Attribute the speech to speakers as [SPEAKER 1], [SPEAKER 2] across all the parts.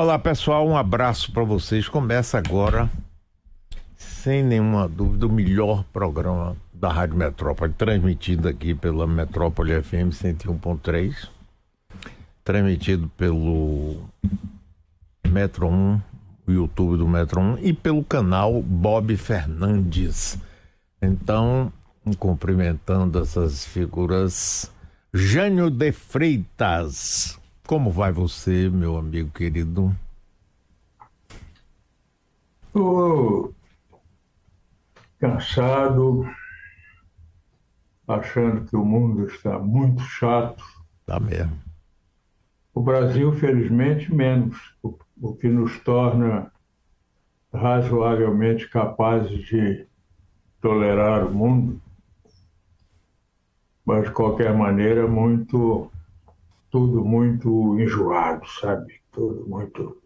[SPEAKER 1] Olá pessoal, um abraço para vocês. Começa agora, sem nenhuma dúvida, o melhor programa da Rádio Metrópole, transmitido aqui pela Metrópole FM 101.3, transmitido pelo Metro 1, o YouTube do Metro 1 e pelo canal Bob Fernandes. Então, cumprimentando essas figuras, Jânio de Freitas. Como vai você, meu amigo querido?
[SPEAKER 2] Estou cansado, achando que o mundo está muito chato.
[SPEAKER 1] Tá mesmo.
[SPEAKER 2] O Brasil, felizmente, menos, o, o que nos torna razoavelmente capazes de tolerar o mundo, mas de qualquer maneira muito tudo muito enjoado, sabe? Tudo muito.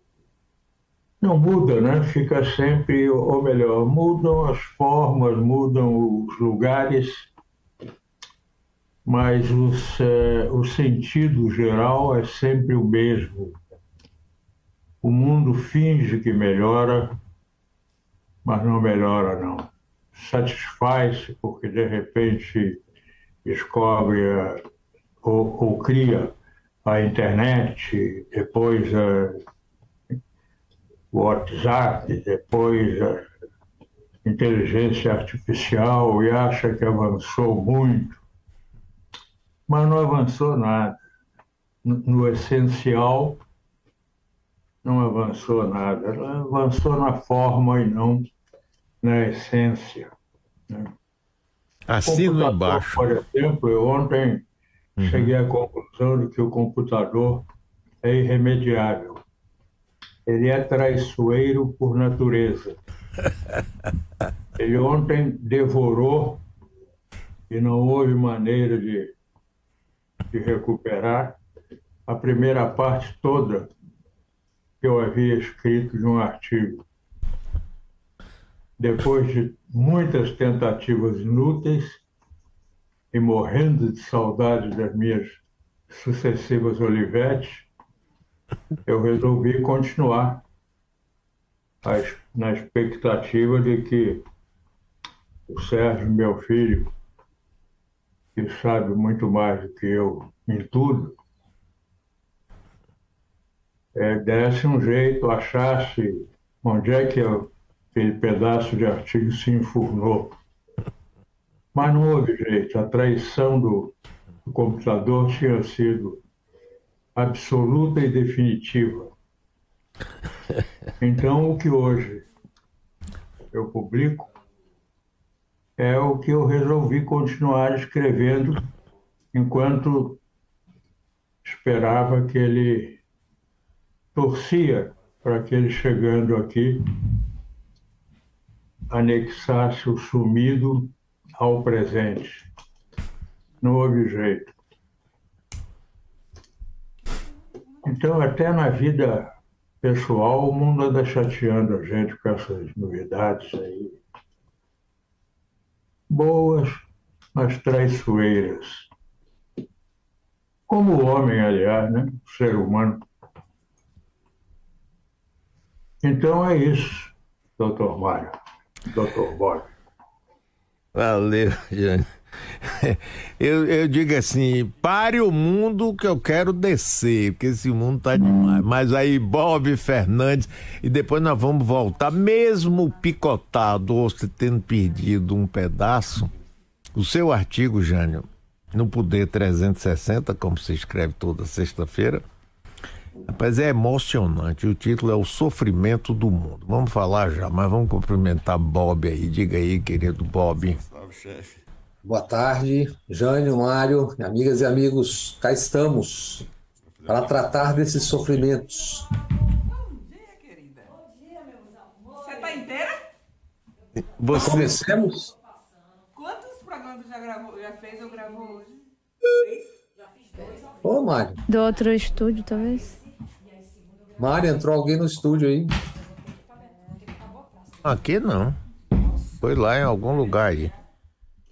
[SPEAKER 2] Não muda, né? Fica sempre, ou melhor, mudam as formas, mudam os lugares, mas os, é, o sentido geral é sempre o mesmo. O mundo finge que melhora, mas não melhora, não. Satisfaz-se porque de repente descobre ou, ou cria a internet, depois o WhatsApp, depois a inteligência artificial e acha que avançou muito, mas não avançou nada. No, no essencial, não avançou nada. Ela avançou na forma e não na essência. Né?
[SPEAKER 1] Assino embaixo.
[SPEAKER 2] Por exemplo, eu ontem Uhum. Cheguei à conclusão de que o computador é irremediável. Ele é traiçoeiro por natureza. Ele ontem devorou e não houve maneira de, de recuperar a primeira parte toda que eu havia escrito de um artigo. Depois de muitas tentativas inúteis, e morrendo de saudade das minhas sucessivas Olivetes, eu resolvi continuar na expectativa de que o Sérgio, meu filho, que sabe muito mais do que eu em tudo, é, desse um jeito, achasse onde é que aquele pedaço de artigo se enfurnou mas não houve jeito. A traição do, do computador tinha sido absoluta e definitiva. Então, o que hoje eu publico é o que eu resolvi continuar escrevendo enquanto esperava que ele torcia para que ele chegando aqui anexasse o sumido ao presente. Não houve jeito. Então, até na vida pessoal, o mundo anda chateando a gente com essas novidades aí. Boas, mas traiçoeiras. Como o homem, aliás, né? O ser humano. Então é isso, doutor Mário, doutor Bob.
[SPEAKER 1] Valeu, Jânio. Eu, eu digo assim, pare o mundo que eu quero descer, porque esse mundo tá demais. Mas aí, Bob Fernandes, e depois nós vamos voltar, mesmo picotado, ou você tendo perdido um pedaço, o seu artigo, Jânio, no Poder 360, como se escreve toda sexta-feira, Rapaz, é emocionante. O título é O Sofrimento do Mundo. Vamos falar já, mas vamos cumprimentar Bob aí. Diga aí, querido Bob. Salve,
[SPEAKER 3] chefe. Boa tarde, Jânio, Mário, amigas e amigos. Cá estamos para tratar desses sofrimentos. Bom dia, querida. Bom dia,
[SPEAKER 4] meus Você está inteira?
[SPEAKER 3] Você... Comecemos?
[SPEAKER 4] Quantos programas já, gravou, já fez ou gravou hoje?
[SPEAKER 3] Já fiz dois. Ô, Mário.
[SPEAKER 5] Do outro estúdio, talvez?
[SPEAKER 3] Mário, entrou alguém no estúdio aí?
[SPEAKER 1] Aqui não. Foi lá em algum lugar aí.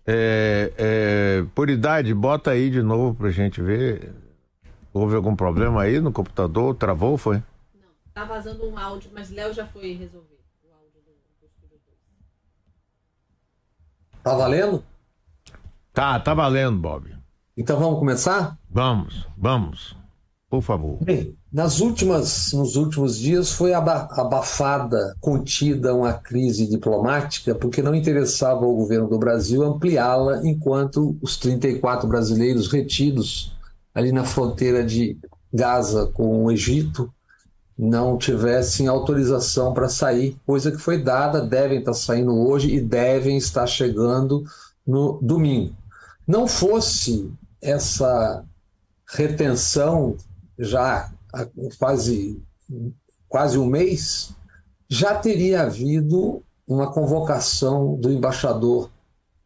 [SPEAKER 1] É, é, por idade, bota aí de novo pra gente ver. Houve algum problema aí no computador? Travou, foi?
[SPEAKER 6] Tá vazando um áudio, mas Léo já foi resolver. O áudio do, do Estúdio 2.
[SPEAKER 3] Tá valendo?
[SPEAKER 1] Tá, tá valendo, Bob.
[SPEAKER 3] Então vamos começar?
[SPEAKER 1] Vamos, vamos. Por favor.
[SPEAKER 3] Bem, nas últimas, nos últimos dias foi aba- abafada, contida uma crise diplomática, porque não interessava ao governo do Brasil ampliá-la enquanto os 34 brasileiros retidos ali na fronteira de Gaza com o Egito não tivessem autorização para sair, coisa que foi dada, devem estar saindo hoje e devem estar chegando no domingo. Não fosse essa retenção já quase, quase um mês, já teria havido uma convocação do embaixador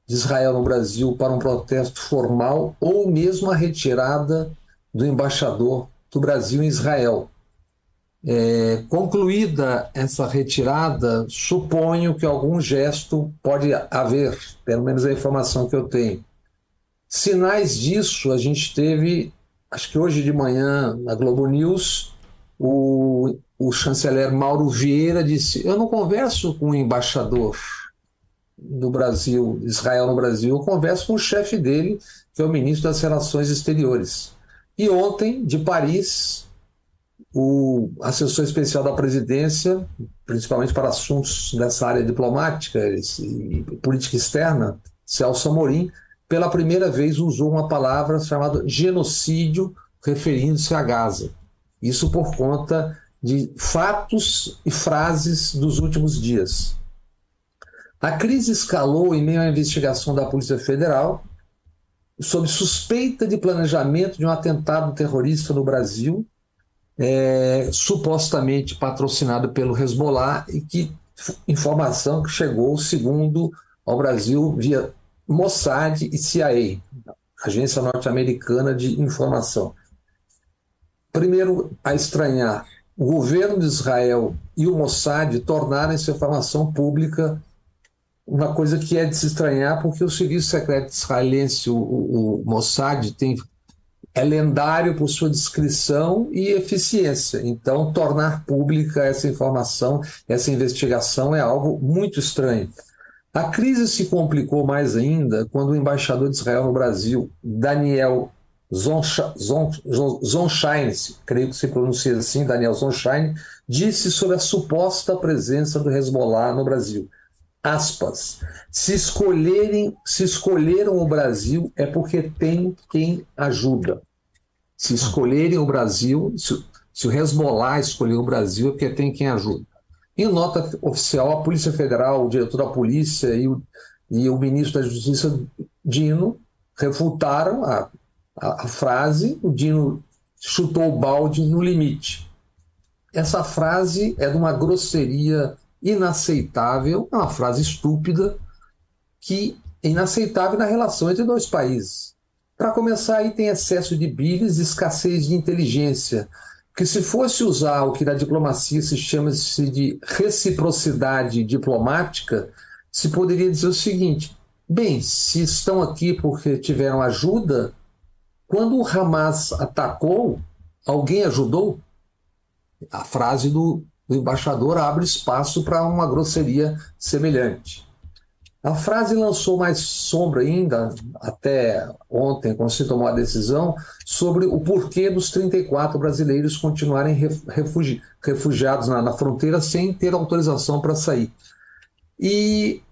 [SPEAKER 3] de Israel no Brasil para um protesto formal ou mesmo a retirada do embaixador do Brasil em Israel. É, concluída essa retirada, suponho que algum gesto pode haver, pelo menos a informação que eu tenho. Sinais disso a gente teve, acho que hoje de manhã, na Globo News, o, o chanceler Mauro Vieira disse: Eu não converso com o embaixador do Brasil, Israel no Brasil, eu converso com o chefe dele, que é o ministro das Relações Exteriores. E ontem, de Paris, o assessor especial da presidência, principalmente para assuntos dessa área diplomática e política externa, Celso Amorim, pela primeira vez usou uma palavra chamada genocídio, referindo-se a Gaza. Isso por conta de fatos e frases dos últimos dias. A crise escalou em meio à investigação da Polícia Federal sob suspeita de planejamento de um atentado terrorista no Brasil, é, supostamente patrocinado pelo Hezbollah e que informação que chegou, segundo ao Brasil, via Mossad e CIA, Agência Norte-Americana de Informação. Primeiro, a estranhar, o governo de Israel e o Mossad tornaram essa informação pública uma coisa que é de se estranhar, porque o serviço secreto israelense, o, o, Mossad, tem, é lendário por sua discrição e eficiência. Então, tornar pública essa informação, essa investigação é algo muito estranho. A crise se complicou mais ainda quando o embaixador de Israel no Brasil, Daniel Zonshine, creio que se pronuncia assim, Daniel Zonshine, disse sobre a suposta presença do Hezbollah no Brasil. Aspas, se escolherem, se escolheram o Brasil é porque tem quem ajuda. Se escolherem o Brasil, se, se o Hezbollah escolher o Brasil é porque tem quem ajuda. Em nota oficial, a Polícia Federal, o diretor da polícia e o, e o ministro da Justiça, Dino, refutaram a, a, a frase, o Dino chutou o balde no limite. Essa frase é de uma grosseria inaceitável, é uma frase estúpida, que é inaceitável na relação entre dois países. Para começar, aí tem excesso de bílis e escassez de inteligência, que se fosse usar o que na diplomacia se chama -se de reciprocidade diplomática, se poderia dizer o seguinte: bem, se estão aqui porque tiveram ajuda, quando o Hamas atacou, alguém ajudou? A frase do, do embaixador abre espaço para uma grosseria semelhante. A frase lançou mais sombra ainda, até ontem, quando se tomou a decisão, sobre o porquê dos 34 brasileiros continuarem refugi refugiados na, na fronteira sem ter autorização para sair. E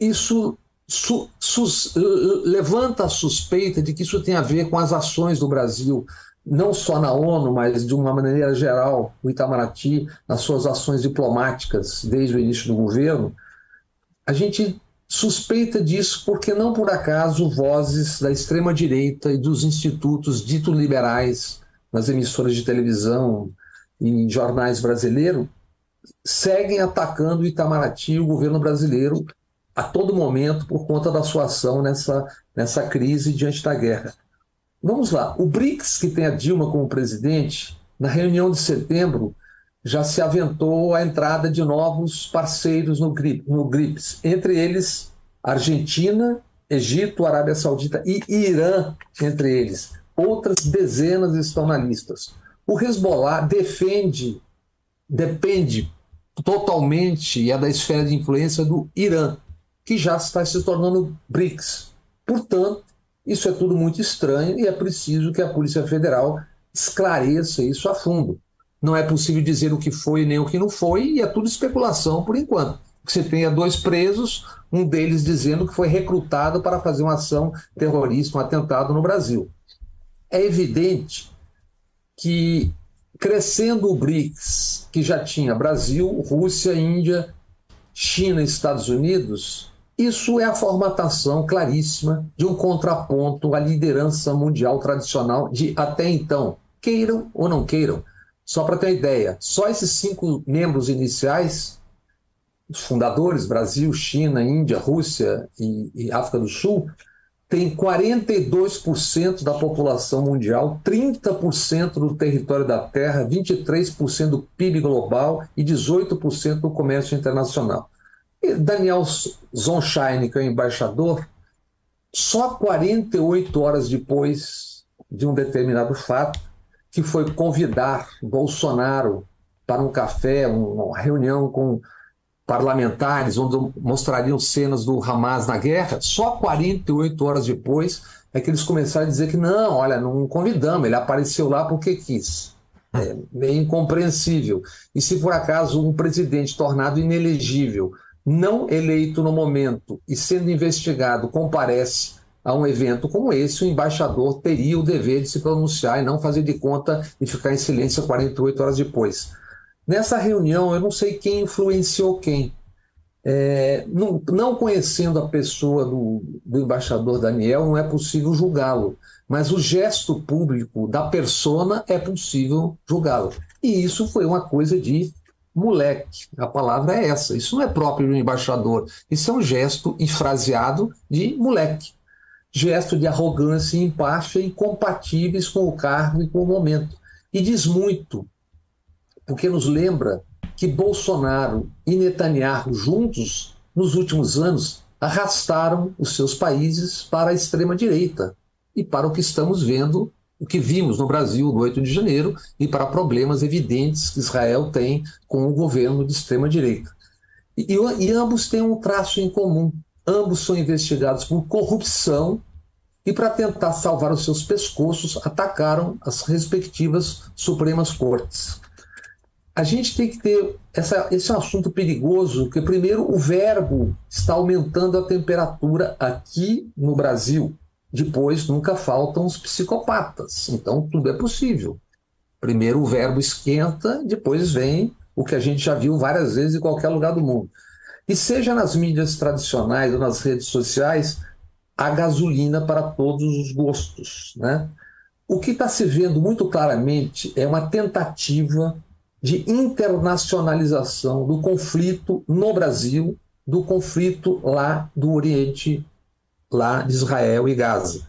[SPEAKER 3] isso su, sus, levanta a suspeita de que isso tem a ver com as ações do Brasil não só na ONU, mas de uma maneira geral, o Itamaraty, nas suas ações diplomáticas desde o início do governo, a gente suspeita disso porque não por acaso vozes da extrema-direita e dos institutos dito liberais nas emissoras de televisão e jornais brasileiros seguem atacando o Itamaraty e o governo brasileiro a todo momento por conta da sua ação nessa, nessa crise diante da guerra. Vamos lá. O BRICS, que tem a Dilma como presidente, na reunião de setembro, já se aventou a entrada de novos parceiros no, no GRIPS, entre eles Argentina, Egito, Arábia Saudita e Irã, entre eles. Outras dezenas estão na lista. O Hezbollah defende, depende totalmente e é da esfera de influência do Irã, que já está se tornando BRICS. Portanto, isso é tudo muito estranho e é preciso que a Polícia Federal esclareça isso a fundo. Não é possível dizer o que foi nem o que não foi, e é tudo especulação por enquanto. Você tenha dois presos, um deles dizendo que foi recrutado para fazer uma ação terrorista, um atentado no Brasil. É evidente que crescendo o BRICS, que já tinha Brasil, Rússia, Índia, China e Estados Unidos, isso é a formatação claríssima de um contraponto à liderança mundial tradicional de até então, queiram ou não queiram. Só para ter uma ideia, só esses cinco membros iniciais, os fundadores, Brasil, China, Índia, Rússia e, e África do Sul, tem 42% da população mundial, 30% do território da Terra, 23% do PIB global e 18% do comércio internacional. Daniel Zonshine, que é o embaixador, só 48 horas depois de um determinado fato, que foi convidar Bolsonaro para um café, uma reunião com parlamentares, onde mostrariam cenas do Hamas na guerra, só 48 horas depois é que eles começaram a dizer que não, olha, não convidamos, ele apareceu lá porque quis. É meio incompreensível. E se por acaso um presidente tornado inelegível, não eleito no momento e sendo investigado, comparece a um evento como esse, o embaixador teria o dever de se pronunciar e não fazer de conta e ficar em silêncio 48 horas depois. Nessa reunião, eu não sei quem influenciou quem. É, não, não, conhecendo a pessoa do, do embaixador Daniel, não é possível julgá-lo. Mas o gesto público da persona é possível julgá-lo. E isso foi uma coisa de moleque. A palavra é essa. Isso não é próprio do embaixador. Isso é um gesto infraseado de moleque. Gesto de arrogância e empáfia incompatíveis com o cargo e com o momento. E diz muito porque nos lembra que Bolsonaro e Netanyahu juntos, nos últimos anos, arrastaram os seus países para a extrema-direita e para o que estamos vendo, o que vimos no Brasil no 8 de janeiro e para problemas evidentes que Israel tem com o governo de extrema-direita. E, e, ambos têm um traço em comum. Ambos são investigados por corrupção e, para tentar salvar os seus pescoços, atacaram as respectivas Supremas Cortes a gente tem que ter essa, esse é um assunto perigoso, porque primeiro o verbo está aumentando a temperatura aqui no Brasil. Depois nunca faltam os psicopatas. Então tudo é possível. Primeiro o verbo esquenta, depois vem o que a gente já viu várias vezes em qualquer lugar do mundo. E seja nas mídias tradicionais ou nas redes sociais, a gasolina para todos os gostos. Né? O que está se vendo muito claramente é uma tentativa de internacionalização do conflito no Brasil, do conflito lá do Oriente, lá de Israel e Gaza.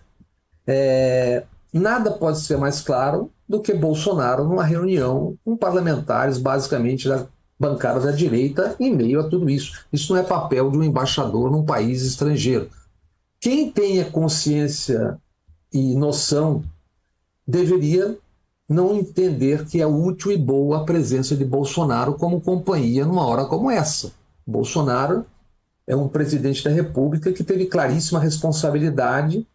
[SPEAKER 3] É, nada pode ser mais claro do que Bolsonaro numa reunião com parlamentares, basicamente da bancada da direita, em meio a tudo isso. Isso não é papel de um embaixador num país estrangeiro. Quem tenha consciência e noção deveria não entender que é útil e boa a presença de Bolsonaro como companhia numa hora como essa. Bolsonaro é um presidente da República que teve claríssima responsabilidade,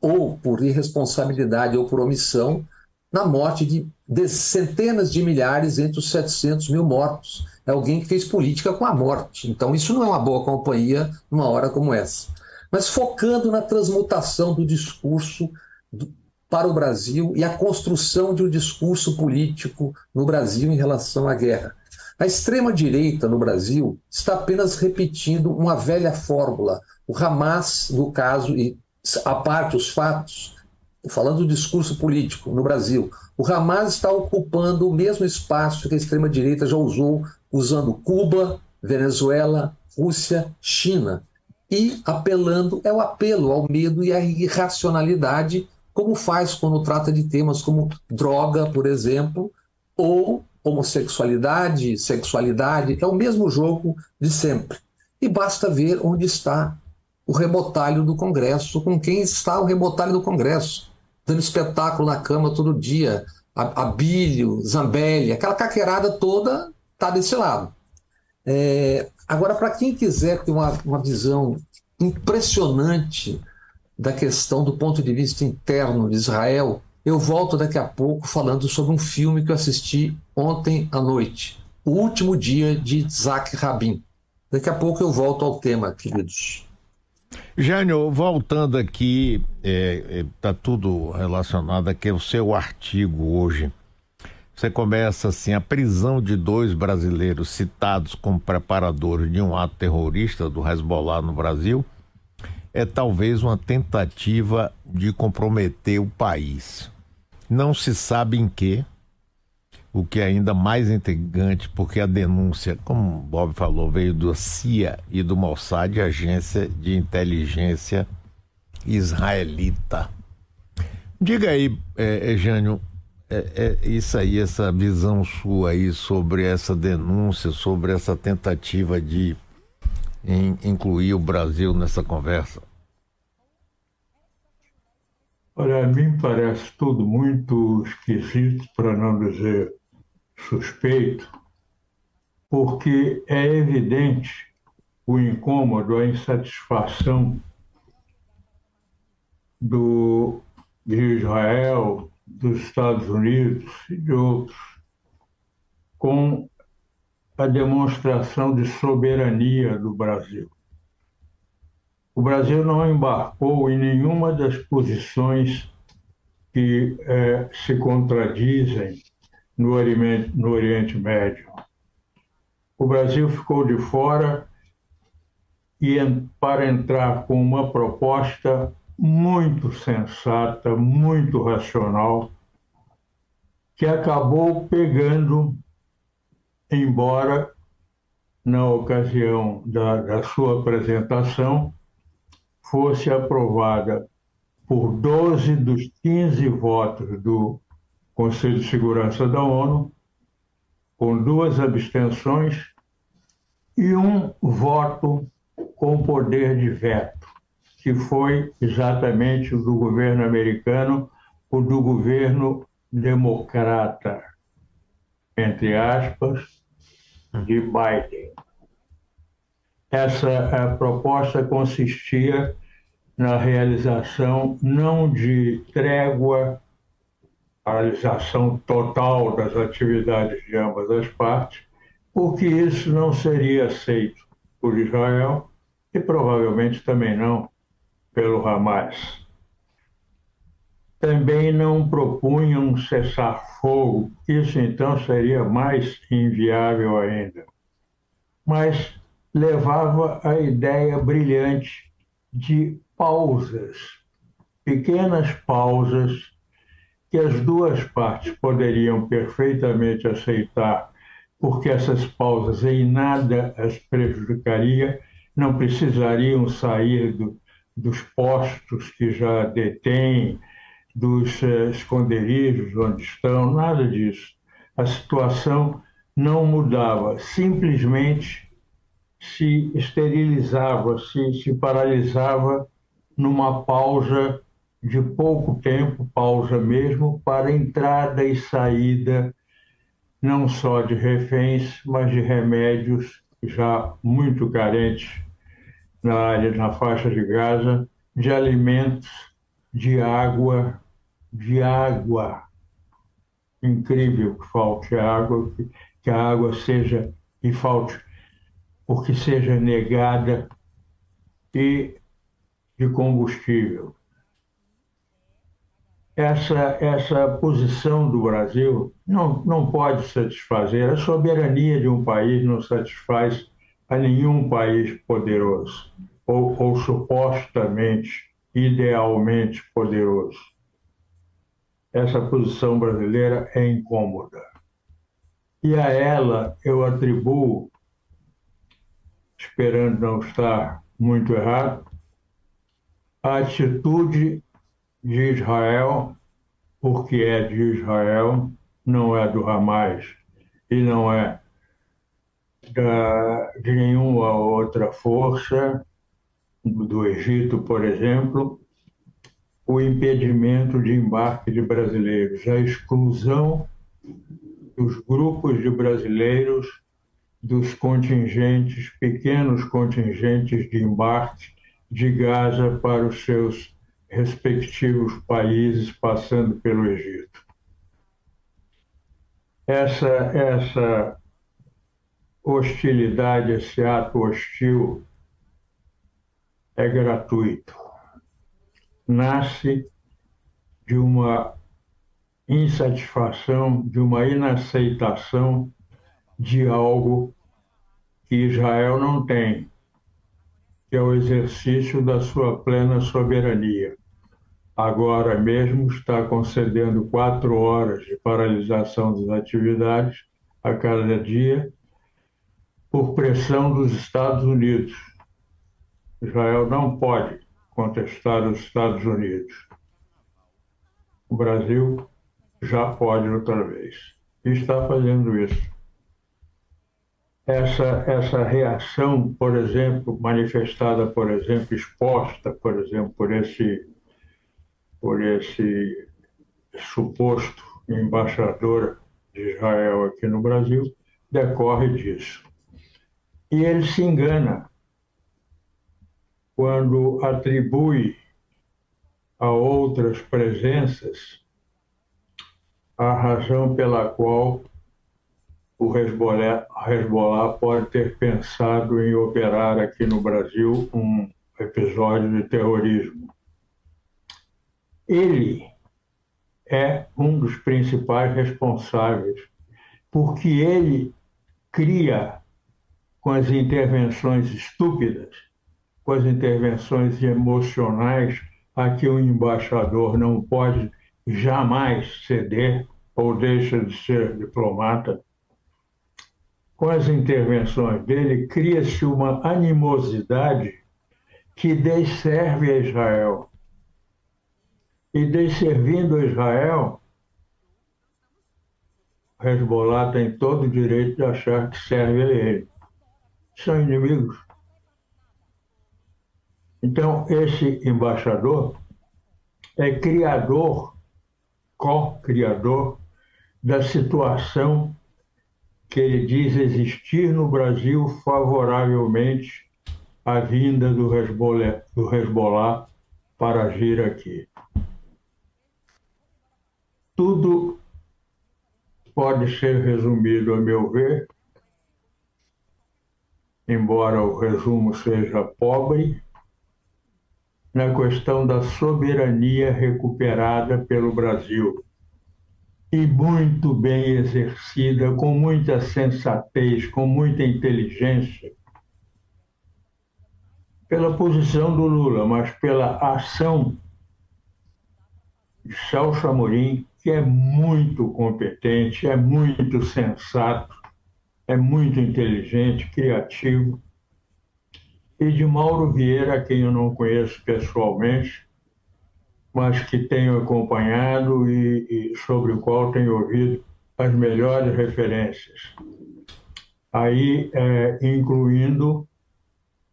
[SPEAKER 3] ou por irresponsabilidade ou por omissão, na morte de, de centenas de milhares entre os 700 mil mortos. É alguém que fez política com a morte. Então, isso não é uma boa companhia numa hora como essa. Mas focando na transmutação do discurso para o Brasil e a construção de um discurso político no Brasil em relação à guerra. A extrema-direita no Brasil está apenas repetindo uma velha fórmula. O Hamas, no caso, e a parte os fatos, falando do discurso político no Brasil, o Hamas está ocupando o mesmo espaço que a extrema-direita já usou, usando Cuba, Venezuela, Rússia, China. E apelando, é o apelo ao medo e à irracionalidade como faz quando trata de temas como droga, por exemplo, ou homossexualidade, sexualidade, é o mesmo jogo de sempre. E basta ver onde está o rebotalho do Congresso, com quem está o rebotalho do Congresso, dando espetáculo na cama todo dia, Abílio, Zambelli, aquela caquerada toda está desse lado. É, agora, para quem quiser ter uma, uma visão impressionante da questão do ponto de vista interno de Israel, eu volto daqui a pouco falando sobre um filme que eu assisti ontem à noite, O Último Dia de Isaac Rabin. Daqui a pouco eu volto ao tema, queridos.
[SPEAKER 1] Jânio, voltando aqui, está é, é, tá tudo relacionado aqui ao seu artigo hoje. Você começa assim: a prisão de dois brasileiros citados como preparadores de um ato terrorista do Hezbollah no Brasil é talvez uma tentativa de comprometer o país. Não se sabe em que, o que é ainda mais intrigante, porque a denúncia, como o Bob falou, veio do CIA e do Mossad, agência de inteligência israelita. Diga aí, é, é, Jânio, é, é, isso aí, essa visão sua aí sobre essa denúncia, sobre essa tentativa de in, incluir o Brasil nessa conversa.
[SPEAKER 2] Olha, a mim parece tudo muito esquisito, para não dizer suspeito, porque é evidente o incômodo, a insatisfação do, de Israel, dos Estados Unidos e de outros com a demonstração de soberania do Brasil. O Brasil não embarcou em nenhuma das posições que eh, se contradizem no Oriente, no Oriente Médio. O Brasil ficou de fora e para entrar com uma proposta muito sensata, muito racional, que acabou pegando, embora na ocasião da, da sua apresentação fosse aprovada por 12 dos 15 votos do Conselho de Segurança da ONU, com duas abstenções e um voto com poder de veto, que foi exatamente o do governo americano, o do governo democrata, entre aspas, de Biden. Essa proposta consistia na realização não de trégua paralisação total das atividades de ambas as partes, porque isso não seria aceito por Israel e provavelmente também não pelo Hamas. Também não propunham cessar-fogo, isso então seria mais inviável ainda. Mas levava a ideia brilhante de pausas, pequenas pausas que as duas partes poderiam perfeitamente aceitar, porque essas pausas em nada as prejudicaria, não precisariam sair do, dos postos que já detêm, dos uh, esconderijos onde estão, nada disso. A situação não mudava, simplesmente se esterilizava, se, se paralisava numa pausa de pouco tempo, pausa mesmo, para entrada e saída não só de reféns, mas de remédios já muito carentes na área, na faixa de Gaza, de alimentos, de água, de água. Incrível que falte água, que a água seja e falte, porque seja negada e de combustível essa, essa posição do Brasil não, não pode satisfazer. A soberania de um país não satisfaz a nenhum país poderoso, ou, ou supostamente, idealmente poderoso. Essa posição brasileira é incômoda. E a ela eu atribuo, esperando não estar muito errado, a atitude de Israel, porque é de Israel, não é do Hamas e não é da, de nenhuma outra força, do Egito, por exemplo, o impedimento de embarque de brasileiros, a exclusão dos grupos de brasileiros dos contingentes, pequenos contingentes de embarque de Gaza para os seus respectivos países, passando pelo Egito. Essa, essa hostilidade, esse ato hostil é gratuito. Nasce de uma insatisfação, de uma inaceitação de algo que Israel não tem, que é o exercício da sua plena soberania. Agora mesmo está concedendo quatro horas de paralisação das atividades a cada dia por pressão dos Estados Unidos. Israel não pode contestar os Estados Unidos. O Brasil já pode outra vez. E está fazendo isso. Essa, essa reação, por exemplo, manifestada, por exemplo, exposta, por exemplo, por esse, por esse suposto embaixador de Israel aqui no Brasil, decorre disso. E ele se engana quando atribui a outras presenças a razão pela qual o Hezbollah, Hezbollah pode ter pensado em operar aqui no Brasil um episódio de terrorismo. Ele é um dos principais responsáveis, porque ele cria com as intervenções estúpidas, com as intervenções emocionais, a que o embaixador não pode jamais ceder ou deixa de ser diplomata. Com as intervenções dele, cria-se uma animosidade que desserve a Israel. E desservindo a Israel, Hezbollah tem todo o direito de achar que serve a ele são inimigos. Então, esse embaixador é criador, co-criador da situação que ele diz existir no Brasil favoravelmente à vinda do Hezbollah, do Hezbollah para agir aqui. Tudo pode ser resumido, a meu ver, embora o resumo seja pobre, na questão da soberania recuperada pelo Brasil e muito bem exercida, com muita sensatez, com muita inteligência, pela posição do Lula, mas pela ação de Celso Amorim, que é muito competente, é muito sensato, é muito inteligente, criativo. E de Mauro Vieira, quem eu não conheço pessoalmente, mas que tenho acompanhado e, e sobre o qual tenho ouvido as melhores referências. Aí, é, incluindo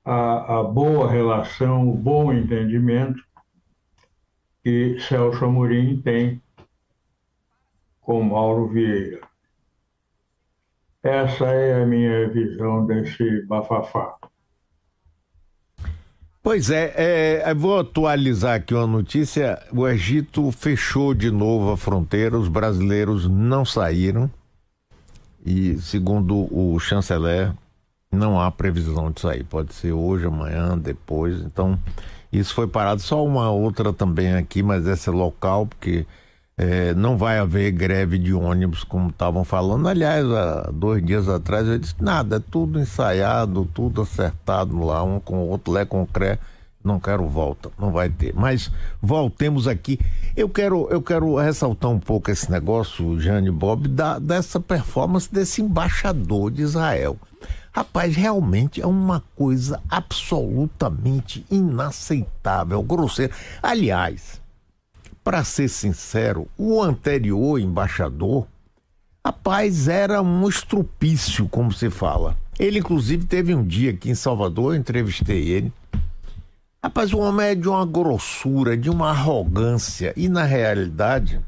[SPEAKER 2] a, a boa relação, o bom entendimento que Celso Amorim tem com Mauro Vieira. Essa é a minha visão desse bafafá.
[SPEAKER 1] Pois é, é, vou atualizar aqui uma notícia. O Egito fechou de novo a fronteira, os brasileiros não saíram. E, segundo o chanceler, não há previsão de sair. Pode ser hoje, amanhã, depois. Então, isso foi parado. Só uma outra também aqui, mas essa é local, porque é, não vai haver greve de ônibus, como estavam falando. Aliás, há dois dias atrás eu disse: nada, é tudo ensaiado, tudo acertado lá, um com o outro, lé com cré. Não quero volta, não vai ter. Mas voltemos aqui. Eu quero, eu quero ressaltar um pouco esse negócio, Jane Bob, da, dessa performance desse embaixador de Israel. Rapaz, realmente é uma coisa absolutamente inaceitável, grosseira. Aliás, para ser sincero, o anterior embaixador, rapaz, era um estrupício, como se fala. Ele, inclusive, teve um dia aqui em Salvador, eu entrevistei ele. Rapaz, o homem é de uma grossura, de uma arrogância. E na realidade,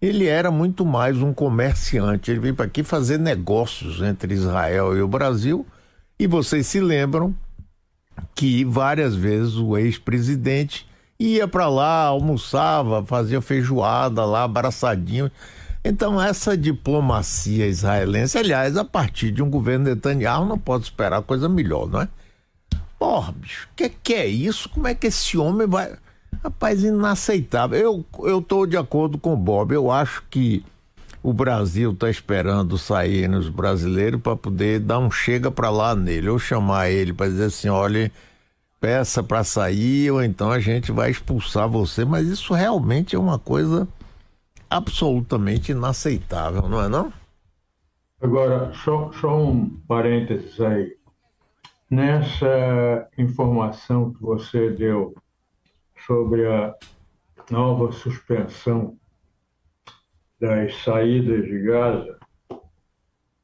[SPEAKER 1] ele era muito mais um comerciante. Ele veio para aqui fazer negócios entre Israel e o Brasil. E vocês se lembram que várias vezes o ex-presidente ia para lá, almoçava, fazia feijoada lá, abraçadinho. Então, essa diplomacia israelense, aliás, a partir de um governo Netanyahu, não pode esperar coisa melhor, não é? Porra, bicho, o que, que é isso? Como é que esse homem vai. Rapaz, inaceitável. Eu, eu tô de acordo com o Bob. Eu acho que o Brasil está esperando sair nos brasileiros para poder dar um chega para lá nele, ou chamar ele para dizer assim: olha, peça para sair, ou então a gente vai expulsar você. Mas isso realmente é uma coisa absolutamente inaceitável, não é não?
[SPEAKER 2] Agora, só, só um parênteses aí. Nessa informação que você deu sobre a nova suspensão das saídas de Gaza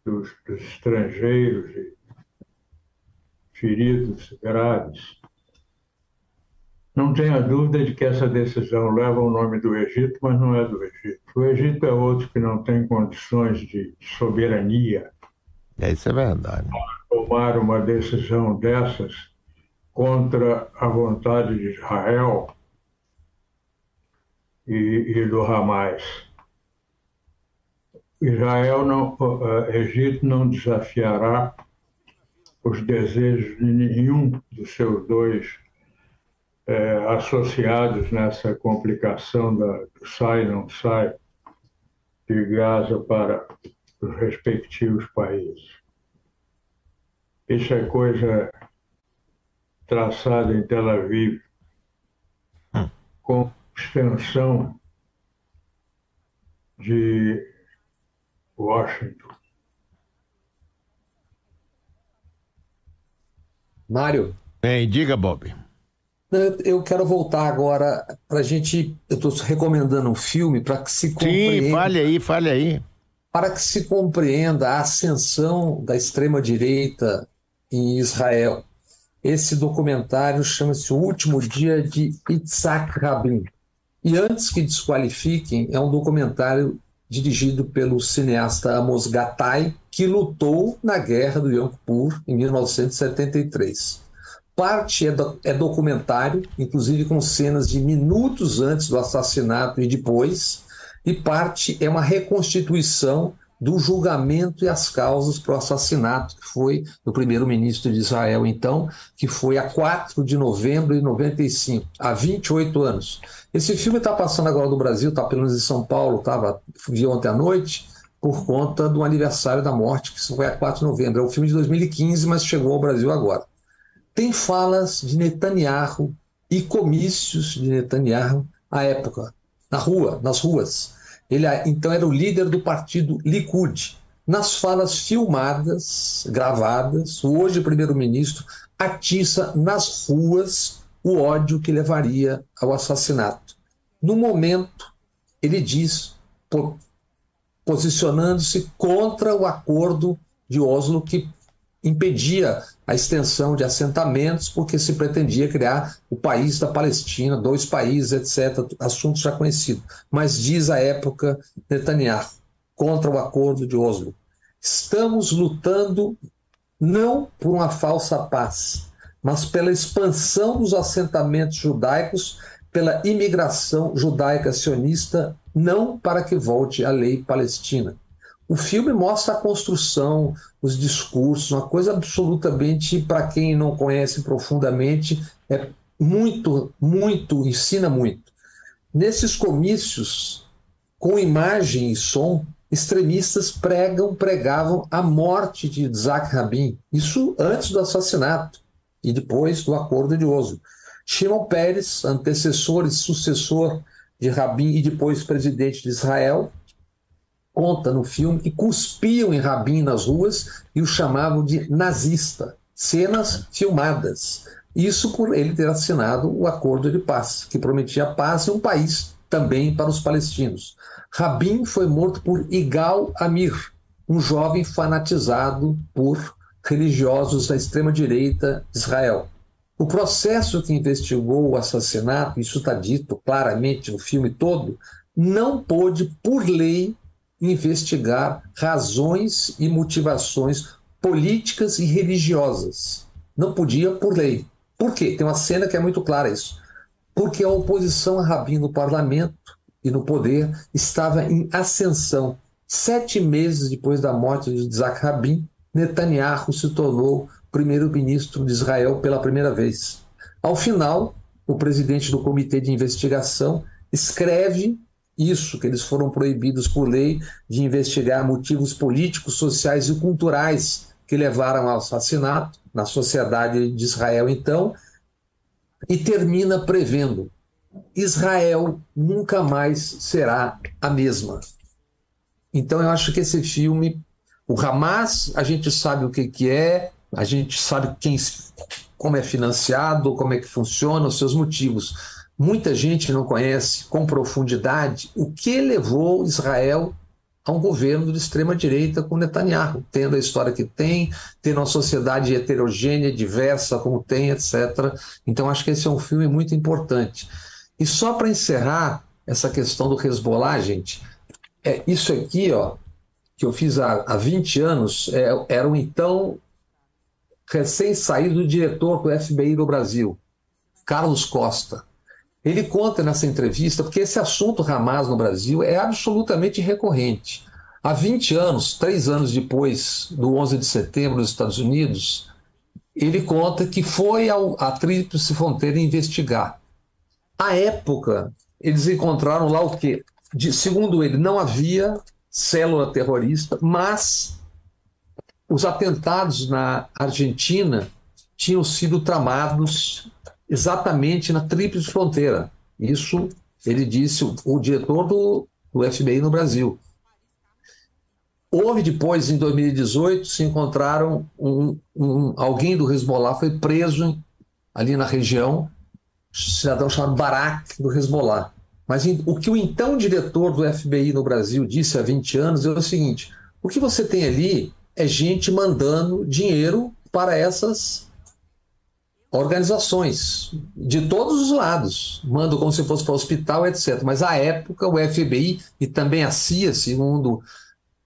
[SPEAKER 2] dos, dos estrangeiros feridos graves, não tenha dúvida de que essa decisão leva o nome do Egito, mas não é do Egito. O Egito é outro que não tem condições de soberania.
[SPEAKER 1] É, isso é verdade
[SPEAKER 2] tomar uma decisão dessas contra a vontade de Israel e, e do Hamas. Israel não, uh, Egito não desafiará os desejos de nenhum dos seus dois uh, associados nessa complicação da, do sai não sai de Gaza para os respectivos países. Isso é coisa traçada em Tel Aviv hum. com extensão de Washington.
[SPEAKER 3] Mário.
[SPEAKER 1] Bem, diga, Bob.
[SPEAKER 3] Eu quero voltar agora para a gente. Eu estou recomendando um filme para que se compreenda.
[SPEAKER 1] Sim, fale aí, fale aí.
[SPEAKER 3] Para que se compreenda a ascensão da extrema-direita em Israel. Esse documentário chama-se O Último Dia de Itzhak Rabin. E antes que desqualifiquem, é um documentário dirigido pelo cineasta Amos Gattai, que lutou na guerra do Yom Kippur em 1973. Parte é, do, é documentário, inclusive com cenas de minutos antes do assassinato e depois, e parte é uma reconstituição do julgamento e as causas para o assassinato que foi do primeiro-ministro de Israel, então, que foi a 4 de novembro de 95, há 28 anos. Esse filme está passando agora no Brasil, está pelo menos em São Paulo, estava vi ontem à noite, por conta do aniversário da morte, que foi a 4 de novembro. É um filme de 2015, mas chegou ao Brasil agora. Tem falas de Netanyahu e comícios de Netanyahu à época, na rua, nas ruas. Ele então era o líder do partido Likud. Nas falas filmadas, gravadas, o hoje primeiro-ministro atiça nas ruas o ódio que levaria ao assassinato. No momento, ele diz, posicionando-se contra o acordo de Oslo que impedia a extensão de assentamentos, porque se pretendia criar o país da Palestina, dois países, etc., assunto já conhecido. Mas diz a época Netanyahu, contra o acordo de Oslo, estamos lutando não por uma falsa paz, mas pela expansão dos assentamentos judaicos, pela imigração judaica sionista, não para que volte a lei palestina. O filme mostra a construção, os discursos, uma coisa absolutamente, para quem não conhece profundamente, é muito, muito, ensina muito. Nesses comícios, com imagem e som, extremistas pregam, pregavam a morte de Isaac Rabin. Isso antes do assassinato e depois do acordo de Oslo. Shimon Peres, antecessor e sucessor de Rabin e depois presidente de Israel, conta no filme que cuspiam em Rabin nas ruas e o chamavam de nazista. Cenas filmadas. Isso por ele ter assinado o acordo de paz, que prometia paz e um país também para os palestinos. Rabin foi morto por Igal Amir, um jovem fanatizado por religiosos da extrema-direita de Israel. O processo que investigou o assassinato, isso está dito claramente no filme todo, não pôde, por lei, investigar razões e motivações políticas e religiosas. Não podia por lei. Por quê? Tem uma cena que é muito clara isso. Porque a oposição a Rabin no parlamento e no poder estava em ascensão. Sete meses depois da morte de Isaac Rabin, Netanyahu se tornou primeiro-ministro de Israel pela primeira vez. Ao final, o presidente do comitê de investigação escreve isso, que eles foram proibidos por lei de investigar motivos políticos, sociais e culturais que levaram ao assassinato na sociedade de Israel, então, e termina prevendo: Israel nunca mais será a mesma. Então, eu acho que esse filme, o Hamas, a gente sabe o que, que é, a gente sabe quem, como é financiado, como é que funciona, os seus motivos. Muita gente não conhece com profundidade o que levou Israel a um governo de extrema-direita com Netanyahu, tendo a história que tem, tendo uma sociedade heterogênea, diversa como tem, etc. Então, acho que esse é um filme muito importante. E só para encerrar essa questão do Hezbollah, gente, é isso aqui, ó, que eu fiz há, há 20 anos, é, era um então recém-saído diretor do FBI no Brasil, Carlos Costa. Ele conta nessa entrevista, porque esse assunto Hamas no Brasil é absolutamente recorrente. Há 20 anos, três anos depois do 11 de setembro nos Estados Unidos, ele conta que foi ao, à Tríplice Fronteira investigar. À época, eles encontraram lá o quê? De, segundo ele, não havia célula terrorista, mas os atentados na Argentina tinham sido tramados exatamente na Tríplice Fronteira. Isso ele disse, o, diretor do, do FBI no Brasil. Houve depois, em 2018, se encontraram um, um, alguém do Hezbollah foi preso ali na região, um cidadão chamado Barak do Hezbollah. Mas o que o então diretor do FBI no Brasil disse há 20 anos é o seguinte: o que você tem ali é gente mandando dinheiro para essas organizações de todos os lados, mandam como se fosse para o hospital, etc. Mas à época o FBI e também a CIA, segundo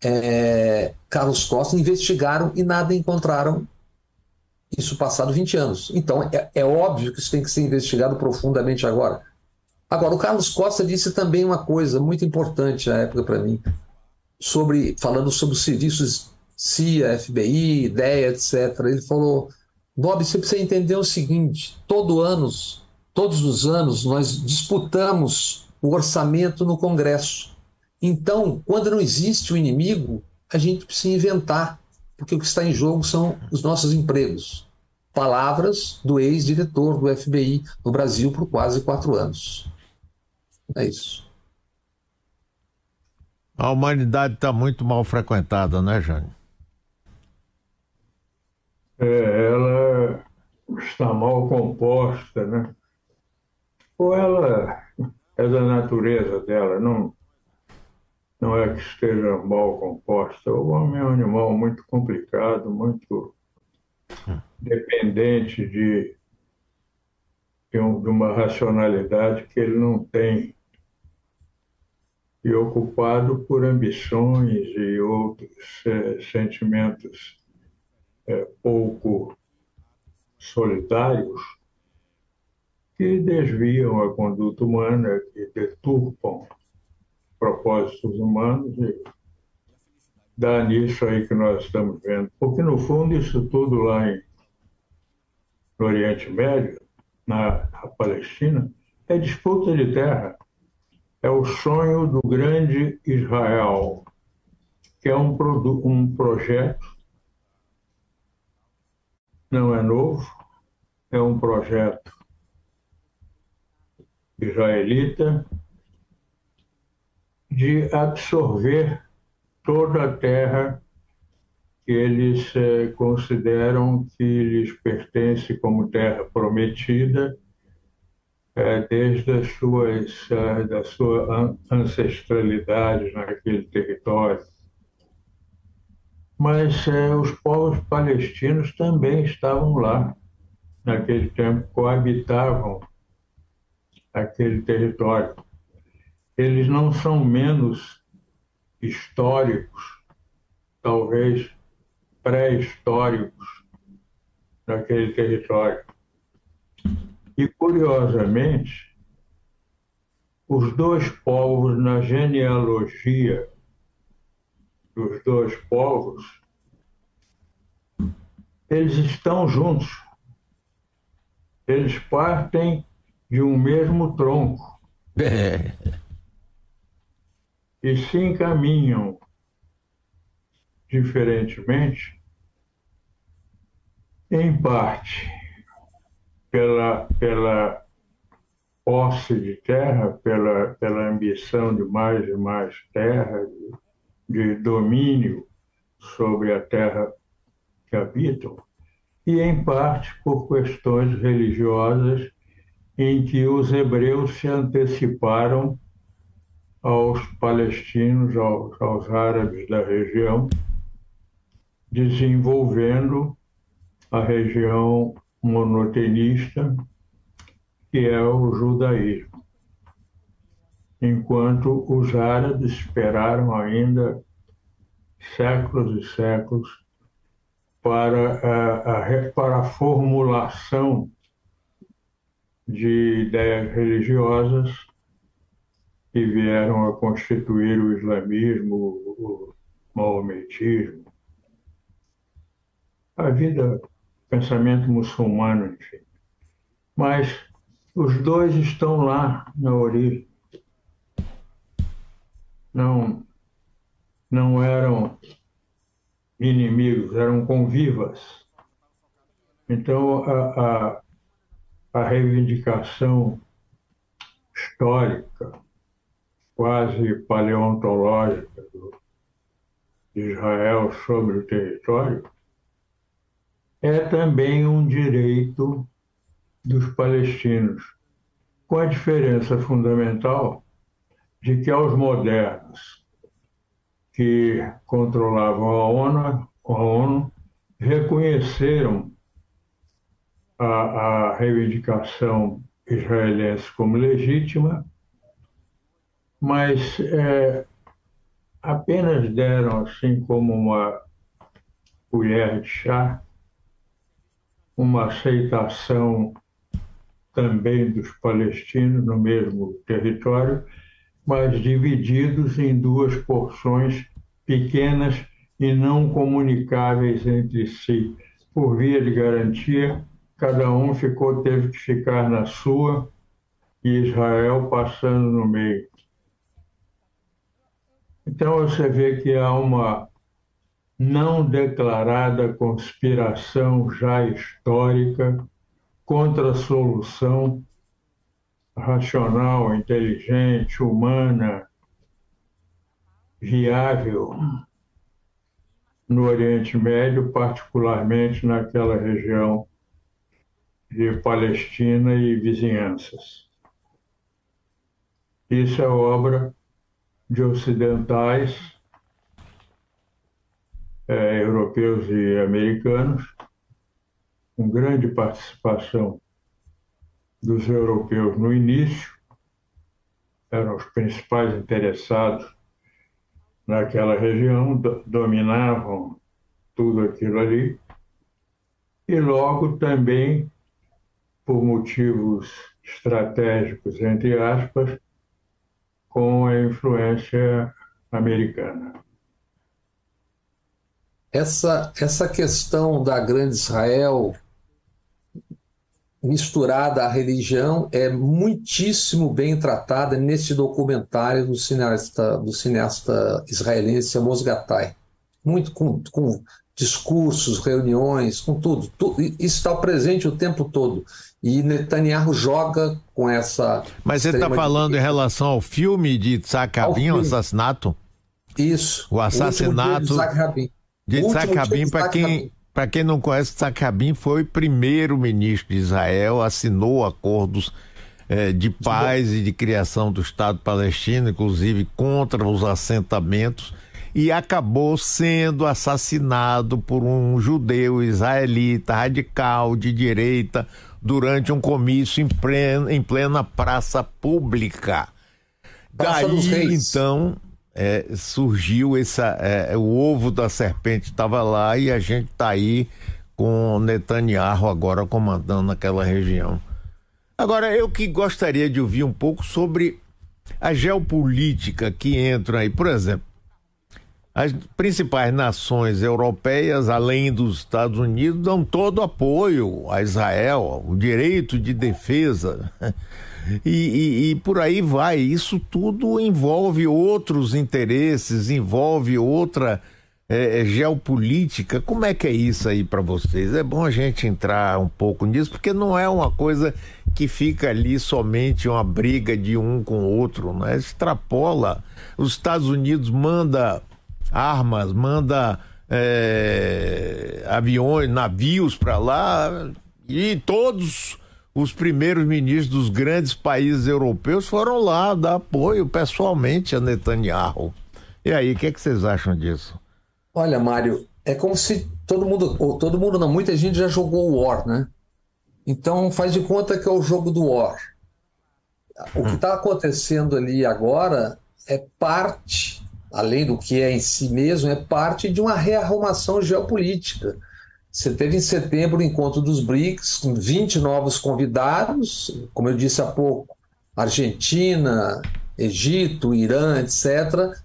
[SPEAKER 3] é, Carlos Costa, investigaram e nada encontraram. Isso passado 20 anos. Então é, é óbvio que isso tem que ser investigado profundamente agora. Agora, o Carlos Costa disse também uma coisa muito importante na época para mim, sobre falando sobre os serviços CIA, FBI, IDEA, etc. Ele falou Bob, você precisa entender o seguinte: todo ano, todos os anos, nós disputamos o orçamento no Congresso. Então, quando não existe o inimigo, a gente precisa inventar, porque o que está em jogo são os nossos empregos. Palavras do ex-diretor do FBI no Brasil por quase quatro anos. É isso.
[SPEAKER 1] A humanidade está muito mal frequentada, né, Jânio?
[SPEAKER 2] É, ela está mal composta, né? Ou ela é da natureza dela, não, não é que esteja mal composta. O homem é um animal muito complicado, muito dependente de, de, um, uma racionalidade que ele não tem e ocupado por ambições e outros é, sentimentos é, pouco solitários que desviam a conduta humana, que deturpam propósitos humanos e dá nisso aí que nós estamos vendo. Porque, no fundo, isso tudo lá em, no Oriente Médio, na, na Palestina, é disputa de terra. É o sonho do grande Israel, que é um, um projeto não é novo, é um projeto israelita de absorver toda a terra que eles eh, consideram que lhes pertence como terra prometida eh, desde as suas, eh, da sua ancestralidade naquele território mas é, os povos palestinos também estavam lá. naquele tempo, coabitavam aquele território. Eles não são menos históricos, talvez pré-históricos, naquele território. E, curiosamente, os dois povos, na genealogia dos dois povos, eles estão juntos. Eles partem de um mesmo tronco.
[SPEAKER 1] É.
[SPEAKER 2] E se encaminham diferentemente, em parte pela, pela posse de terra, pela, pela ambição de mais e mais terra, de, de domínio sobre a terra que habitam, e em parte por questões religiosas em que os hebreus se anteciparam aos palestinos, aos, aos árabes da região, desenvolvendo a região monoteísta, que é o judaísmo. Enquanto os árabes esperaram ainda séculos e séculos para a, a, para a formulação de ideias religiosas que vieram a constituir o islamismo, o maometismo, a vida, pensamento muçulmano, enfim. Mas os dois estão lá na origem. Não, não eram inimigos, eram convivas. Então, a, a, a reivindicação histórica, quase paleontológica de Israel sobre o território, é também um direito dos palestinos, com a diferença fundamental de que aos modernos que controlavam a ONU, a ONU reconheceram a, a reivindicação israelense como legítima, mas é, apenas deram assim como uma colher de chá uma aceitação também dos palestinos no mesmo território, mas divididos em duas porções pequenas e não comunicáveis entre si. Por via de garantia, cada um ficou teve que ficar na sua e Israel passando no meio. Então você vê que há uma não declarada conspiração já histórica contra a solução racional, inteligente, humana, viável no Oriente Médio, particularmente naquela região de Palestina e vizinhanças. Isso é obra de ocidentais é, europeus e americanos, com grande participação dos europeus no início, eram os principais interessados naquela região, do, dominavam tudo aquilo ali, e logo também, por motivos estratégicos, entre aspas, com a influência americana.
[SPEAKER 3] Essa, essa questão da grande Israel misturada à religião é muitíssimo bem tratada nesse documentário do cineasta, do cineasta israelense Amos Gattai. Muito com, com discursos, reuniões, com tudo. tudo. Isso está presente o tempo todo. E Netanyahu joga com essa.
[SPEAKER 1] Mas você está falando em relação ao filme de Isaac Rabin, o assassinato?
[SPEAKER 3] Isso.
[SPEAKER 1] O assassinato. O de Isaac Rabin. De Itzhak Rabin, para quem, para quem não conhece, Itzhak Rabin foi o primeiro-ministro de Israel, assinou acordos eh, de paz e de criação do Estado palestino, inclusive contra os assentamentos, e acabou sendo assassinado por um judeu israelita radical de direita durante um comício em plena, em plena praça pública.
[SPEAKER 3] Praça
[SPEAKER 1] Daí, então, é, surgiu essa, é, o ovo da serpente estava lá e a gente está aí com Netanyahu agora comandando aquela região. Agora, eu que gostaria de ouvir um pouco sobre a geopolítica que entra aí. Por exemplo, as principais nações europeias, além dos Estados Unidos, dão todo apoio a Israel, o direito de defesa. E, e- e por aí vai. Isso tudo envolve outros interesses, envolve outra eh, eh, geopolítica. Como é que é isso aí para vocês? É bom a gente entrar um pouco nisso, porque não é uma coisa que fica ali somente uma briga de um com o outro, né? Extrapola. Os Estados Unidos manda armas, manda eh, aviões, navios para lá e todos os primeiros ministros dos grandes países europeus foram lá dar apoio pessoalmente a Netanyahu. E aí, o que, é que vocês acham disso?
[SPEAKER 3] Olha, Mário, é como se todo mundo, ou todo mundo não, muita gente já jogou o War, né? Então faz de conta que é o jogo do War. O que está acontecendo ali agora é parte, além do que é em si mesmo, é parte de uma rearrumação geopolítica. Você teve em setembro o encontro dos BRICS, com 20 novos convidados, como eu disse há pouco, Argentina, Egito, Irã, etc.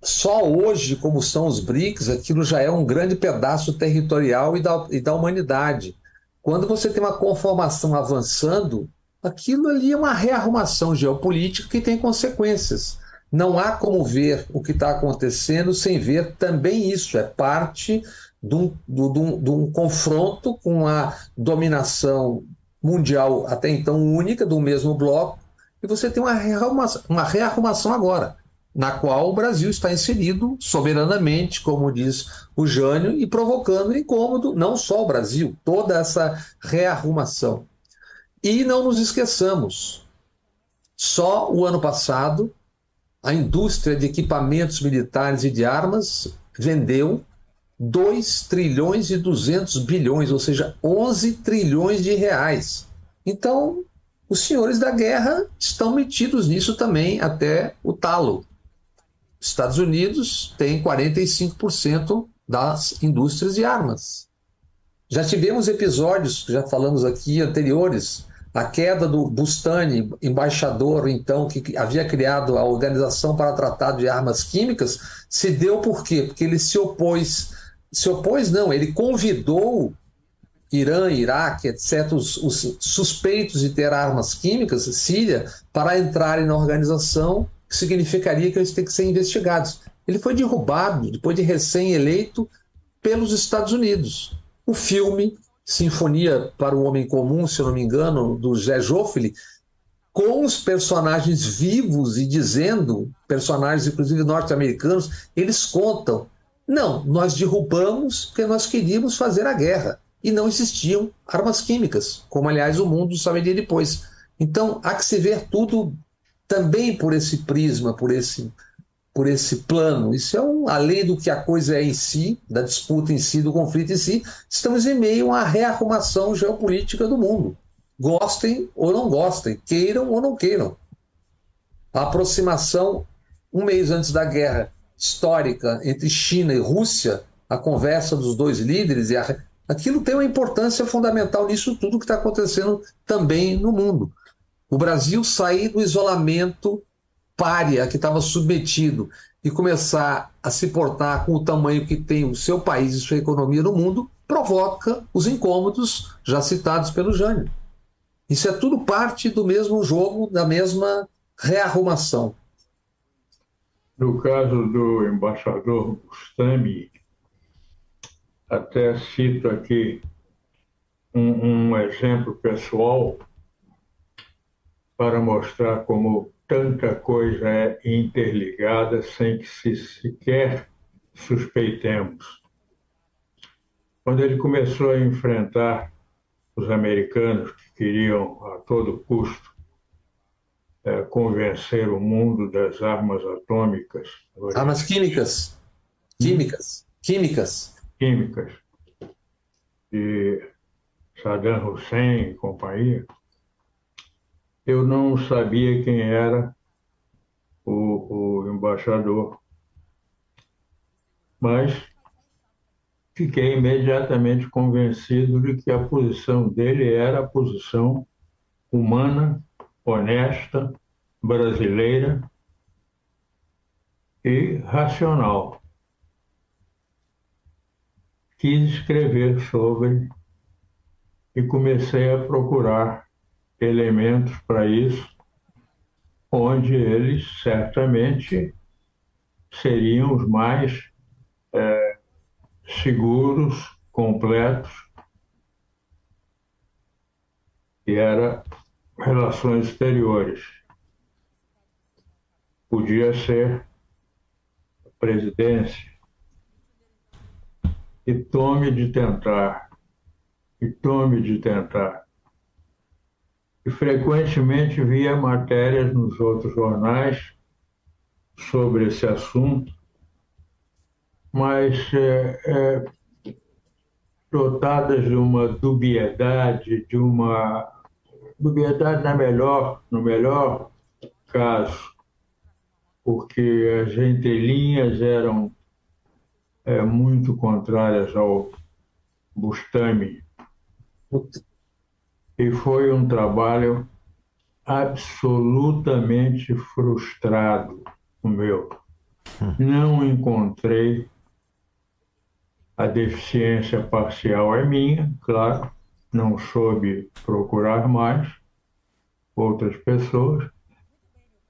[SPEAKER 3] Só hoje, como são os BRICS, aquilo já é um grande pedaço territorial e da, e da humanidade. Quando você tem uma conformação avançando, aquilo ali é uma rearrumação geopolítica que tem consequências. Não há como ver o que está acontecendo sem ver também isso. É parte de um, de de um confronto com a dominação mundial até então única do mesmo bloco, e você tem uma rearrumação, uma rearrumação agora, na qual o Brasil está inserido soberanamente, como diz o Jânio, e provocando incômodo não só o Brasil, toda essa rearrumação. E não nos esqueçamos, só o ano passado, a indústria de equipamentos militares e de armas vendeu 2 trilhões e 200 bilhões, ou seja, 11 trilhões de reais. Então, os senhores da guerra estão metidos nisso também até o talo. Estados Unidos tem 45% das indústrias de armas. Já tivemos episódios, já falamos aqui anteriores, a queda do Bustani, embaixador então que havia criado a Organização para Tratado de Armas Químicas, se deu por quê? Porque ele se opôs, se opôs não, ele convidou Irã, Iraque, etc., os, os suspeitos de ter armas químicas, Síria, para entrarem na organização, que significaria que eles têm que ser investigados. Ele foi derrubado, depois de recém-eleito, pelos Estados Unidos. O filme Sinfonia para o Homem Comum, se eu não me engano, do Zé Joffre, com os personagens vivos e dizendo, personagens inclusive norte-americanos, eles contam. Não, nós derrubamos porque nós queríamos fazer a guerra e não existiam armas químicas, como aliás o mundo saberia depois. Então há que se ver tudo também por esse prisma, por esse por esse plano. Isso é um, além do que a coisa é em si, da disputa em si, do conflito em si, estamos em meio uma rearrumação geopolítica do mundo. Gostem ou não gostem, queiram ou não queiram. A aproximação, um mês antes da guerra histórica entre China e Rússia, a conversa dos dois líderes, e a, aquilo tem uma importância fundamental nisso tudo que está acontecendo também no mundo. O Brasil sair do isolamento pária que estava submetido e começar a se portar com o tamanho que tem o seu país e sua economia no mundo, provoca os incômodos já citados pelo Jânio. Isso é tudo parte do mesmo jogo, da mesma rearrumação.
[SPEAKER 2] No caso do embaixador Bustami, até cito aqui um, um exemplo pessoal para mostrar como tanta coisa é interligada sem que se sequer suspeitemos. Quando ele começou a enfrentar os americanos que queriam a todo custo convencer o mundo das armas atômicas,
[SPEAKER 3] Armas químicas. Químicas. Químicas.
[SPEAKER 2] Químicas. De Saddam Hussein e companhia. Eu não sabia quem era o, o embaixador. Mas fiquei imediatamente convencido de que a posição dele era a posição humana, honesta, brasileira e racional. Quis escrever sobre e comecei a procurar elementos para isso, onde eles certamente seriam os mais é, seguros, completos, e era relações exteriores. Podia ser presidência. E tome de tentar, e tome de tentar. E frequentemente via matérias nos outros jornais sobre esse assunto, mas é, é, dotadas de uma dubiedade, de uma dubiedade na melhor, no melhor caso, porque as entrelinhas eram é, muito contrárias ao Bustami. E foi um trabalho absolutamente frustrado o meu. Não encontrei a deficiência parcial é minha, claro, não soube procurar mais outras pessoas,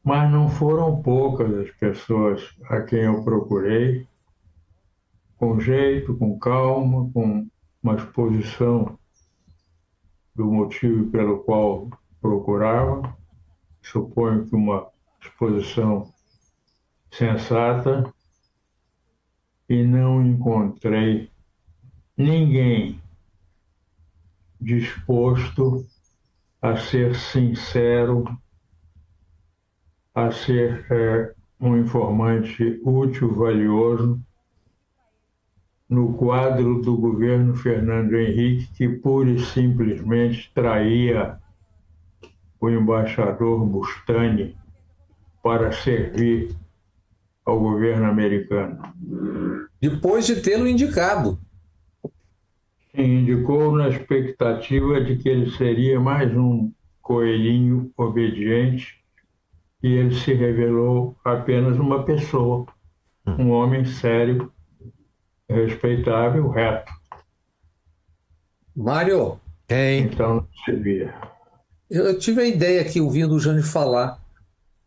[SPEAKER 2] mas não foram poucas as pessoas a quem eu procurei, com jeito, com calma, com uma exposição do motivo pelo qual procurava. Suponho que uma exposição sensata e não encontrei ninguém disposto a ser sincero a ser é, um informante útil, valioso, no quadro do governo Fernando Henrique, que pura e simplesmente traía o embaixador Bustani para servir ao governo americano.
[SPEAKER 3] Depois de tê-lo indicado.
[SPEAKER 2] Indicou na expectativa de que ele seria mais um coelhinho obediente e ele se revelou apenas uma pessoa, hum. um homem sério, respeitável, reto.
[SPEAKER 3] Mário.
[SPEAKER 1] Quem?
[SPEAKER 2] Então não se via.
[SPEAKER 3] Eu tive a ideia aqui, ouvindo o Jânio falar,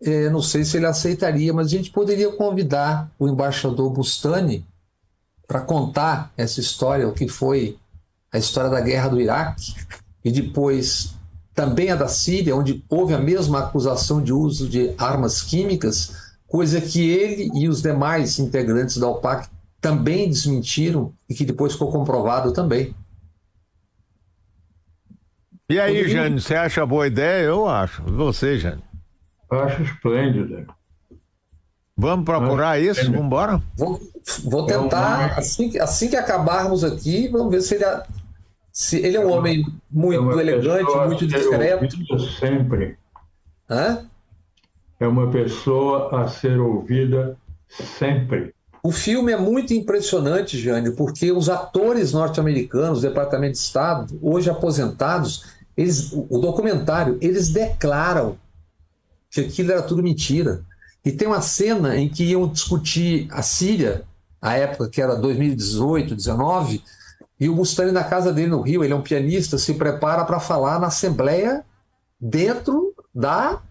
[SPEAKER 3] é, não sei se ele aceitaria, mas a gente poderia convidar o embaixador Bustani para contar essa história, o que foi a história da guerra do Iraque, e depois também a da Síria, onde houve a mesma acusação de uso de armas químicas, coisa que ele e os demais integrantes da OPAC também desmentiram e que depois ficou comprovado também.
[SPEAKER 1] E aí, Poderia... Jânio, você acha boa ideia? Eu acho. Você, Jânio?
[SPEAKER 2] Eu acho esplêndida.
[SPEAKER 1] Vamos procurar isso? Vamos embora?
[SPEAKER 3] Vou, vou tentar, assim, assim que acabarmos aqui, vamos ver se ele, se ele é um homem muito é elegante, muito discreto.
[SPEAKER 2] Sempre.
[SPEAKER 3] Hã?
[SPEAKER 2] É uma pessoa a ser ouvida sempre.
[SPEAKER 3] O filme é muito impressionante, Jânio, porque os atores norte-americanos, do Departamento de Estado, hoje aposentados, eles, o documentário, eles declaram que aquilo era tudo mentira. E tem uma cena em que iam discutir a Síria, a época que era 2018, 19, e o Mustang, na casa dele no Rio, ele é um pianista, se prepara para falar na Assembleia dentro da,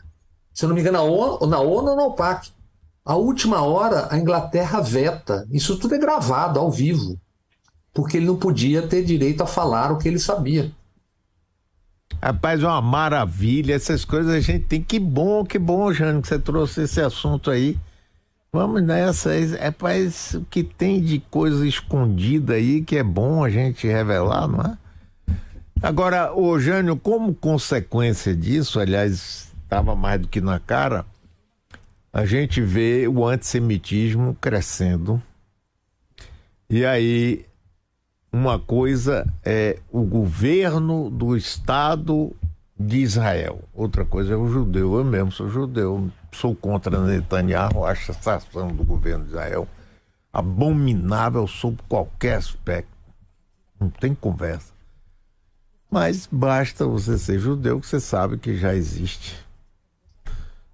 [SPEAKER 3] se eu não me engano, na ONU, ou na OPAC. A última hora, a Inglaterra veta. Isso tudo é gravado ao vivo, porque ele não podia ter direito a falar o que ele sabia.
[SPEAKER 1] Rapaz, uma maravilha. Essas coisas a gente tem. Que bom, que bom, Jânio, que você trouxe esse assunto aí. Vamos nessa. É faz o que tem de coisa escondida aí que é bom a gente revelar, não é? Agora, ô Jânio, como consequência disso, aliás, estava mais do que na cara, a gente vê o antissemitismo crescendo E aí, uma coisa é o governo do Estado de Israel, outra coisa é o judeu. Eu mesmo sou judeu, sou contra Netanyahu, acho essa ação do governo de Israel abominável sob qualquer aspecto. Não tem conversa. Mas basta você ser judeu que você sabe que já existe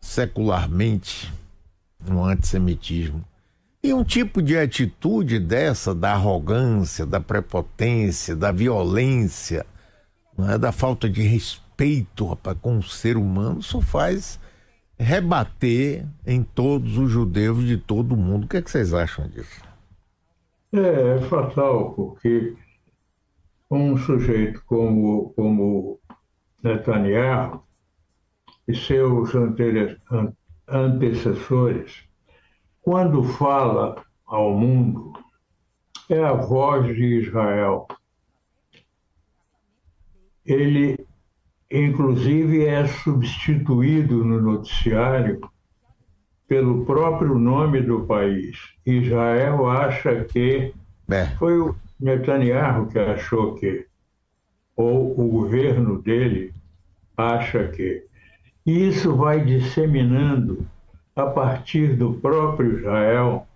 [SPEAKER 1] secularmente um antissemitismo. E um tipo de atitude dessa, da arrogância, da prepotência, da violência, é? da falta de respeito rapaz, com o ser humano, só faz rebater em todos os judeus de todo o mundo. O que, é que vocês acham disso?
[SPEAKER 2] É, é fatal, porque um sujeito como, como Netanyahu e seus antecessores, quando fala ao mundo, é a voz de Israel. Ele inclusive é substituído no noticiário pelo próprio nome do país. Israel acha que é. foi o Netanyahu que achou que, ou o governo dele acha que. E isso vai disseminando a partir do próprio Israel,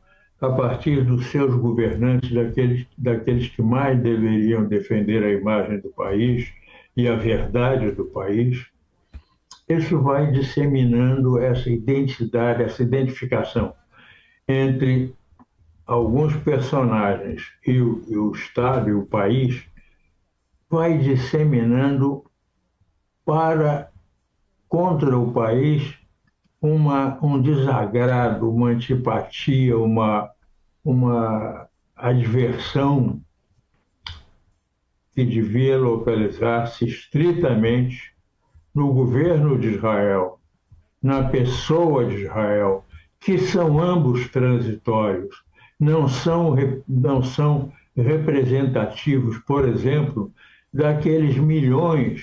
[SPEAKER 2] a partir dos seus governantes, daqueles, daqueles que mais deveriam defender a imagem do país, e a verdade do país, isso vai disseminando essa identidade, essa identificação entre alguns personagens e o, e o Estado e o país, vai disseminando para contra o país uma, um desagrado, uma antipatia, uma, uma adversão que devia localizar-se estritamente no governo de Israel, na pessoa de Israel, que são ambos transitórios, não são, não são representativos, por exemplo, daqueles milhões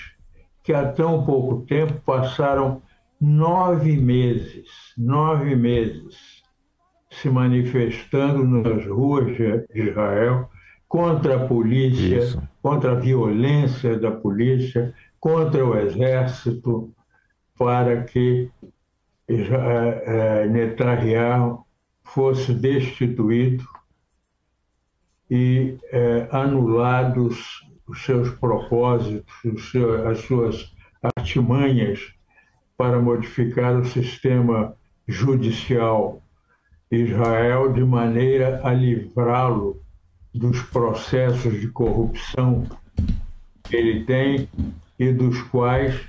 [SPEAKER 2] que há tão pouco tempo passaram nove meses, nove meses, se manifestando nas ruas de Israel contra a polícia, Isso. contra a violência da polícia, contra o exército, para que uh, Netanyahu fosse destituído e uh, anulados os seus propósitos, as suas artimanhas para modificar o sistema judicial Israel de maneira a livrá-lo dos processos de corrupção que ele tem e dos quais